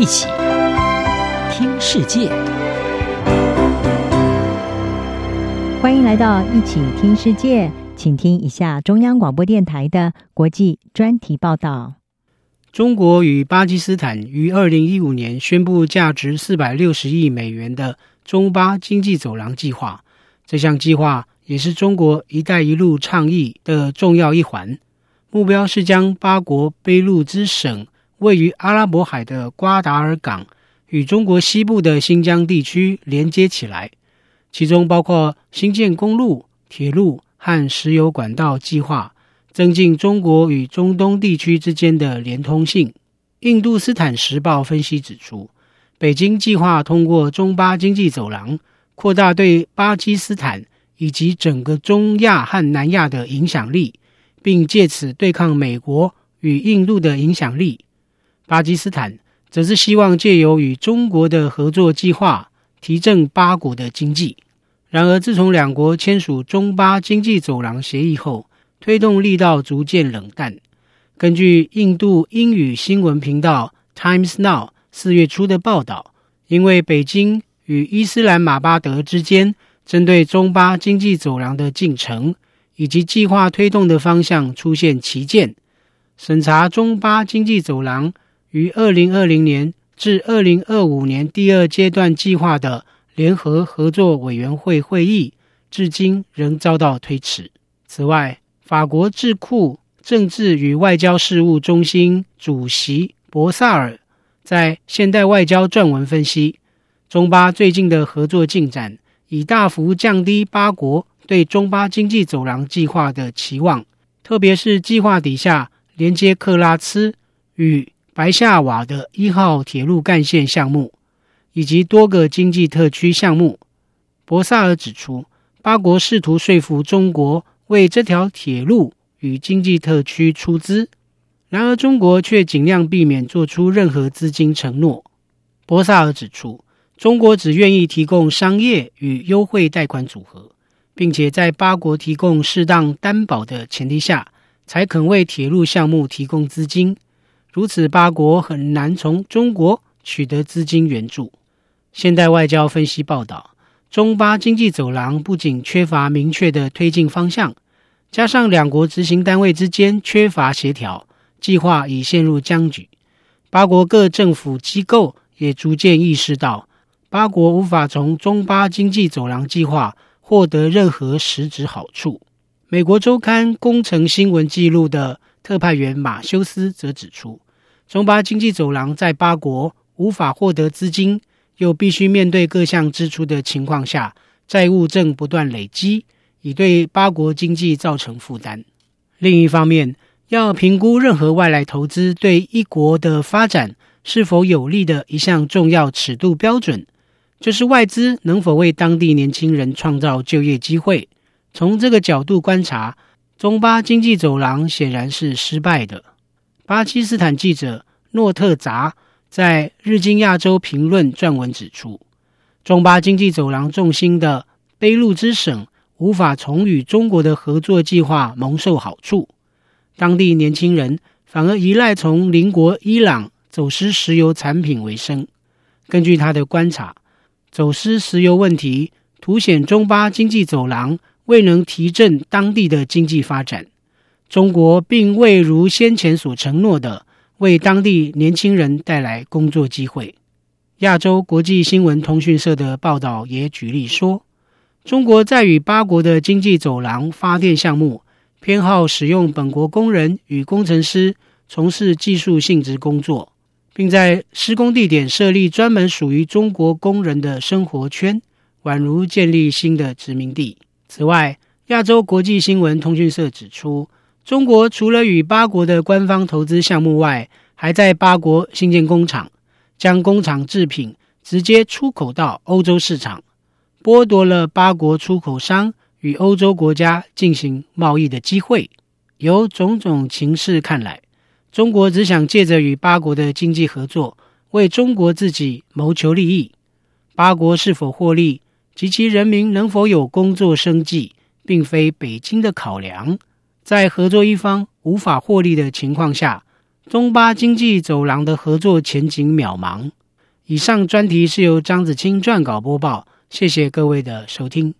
一起听世界，欢迎来到一起听世界，请听一下中央广播电台的国际专题报道。中国与巴基斯坦于二零一五年宣布价值四百六十亿美元的中巴经济走廊计划，这项计划也是中国“一带一路”倡议的重要一环。目标是将八国俾路支省位于阿拉伯海的瓜达尔港与中国西部的新疆地区连接起来，其中包括新建公路、铁路和石油管道计划，增进中国与中东地区之间的连通性。印度斯坦时报分析指出，北京计划通过中巴经济走廊扩大对巴基斯坦以及整个中亚和南亚的影响力。并借此对抗美国与印度的影响力。巴基斯坦则是希望借由与中国的合作计划，提振巴国的经济。然而，自从两国签署中巴经济走廊协议后，推动力道逐渐冷淡。根据印度英语新闻频道 Times Now 四月初的报道，因为北京与伊斯兰马巴德之间针对中巴经济走廊的进程。以及计划推动的方向出现歧见，审查中巴经济走廊于二零二零年至二零二五年第二阶段计划的联合合作委员会会议，至今仍遭到推迟。此外，法国智库政治与外交事务中心主席博萨尔在《现代外交》撰文分析，中巴最近的合作进展已大幅降低八国。对中巴经济走廊计划的期望，特别是计划底下连接克拉兹与白夏瓦的一号铁路干线项目，以及多个经济特区项目。博萨尔指出，八国试图说服中国为这条铁路与经济特区出资，然而中国却尽量避免做出任何资金承诺。博萨尔指出，中国只愿意提供商业与优惠贷款组合。并且在八国提供适当担保的前提下，才肯为铁路项目提供资金。如此，八国很难从中国取得资金援助。现代外交分析报道，中巴经济走廊不仅缺乏明确的推进方向，加上两国执行单位之间缺乏协调，计划已陷入僵局。八国各政府机构也逐渐意识到，八国无法从中巴经济走廊计划。获得任何实质好处。美国周刊《工程新闻》记录的特派员马修斯则指出，中巴经济走廊在八国无法获得资金，又必须面对各项支出的情况下，债务正不断累积，已对八国经济造成负担。另一方面，要评估任何外来投资对一国的发展是否有利的一项重要尺度标准。就是外资能否为当地年轻人创造就业机会？从这个角度观察，中巴经济走廊显然是失败的。巴基斯坦记者诺特扎在《日经亚洲评论》撰文指出，中巴经济走廊重心的俾路支省无法从与中国的合作计划蒙受好处，当地年轻人反而依赖从邻国伊朗走私石油产品为生。根据他的观察。走私石油问题凸显中巴经济走廊未能提振当地的经济发展。中国并未如先前所承诺的为当地年轻人带来工作机会。亚洲国际新闻通讯社的报道也举例说，中国在与八国的经济走廊发电项目偏好使用本国工人与工程师从事技术性质工作。并在施工地点设立专门属于中国工人的生活圈，宛如建立新的殖民地。此外，亚洲国际新闻通讯社指出，中国除了与八国的官方投资项目外，还在八国新建工厂，将工厂制品直接出口到欧洲市场，剥夺了八国出口商与欧洲国家进行贸易的机会。由种种情势看来，中国只想借着与八国的经济合作，为中国自己谋求利益。八国是否获利及其人民能否有工作生计，并非北京的考量。在合作一方无法获利的情况下，中巴经济走廊的合作前景渺茫。以上专题是由张子清撰稿播报，谢谢各位的收听。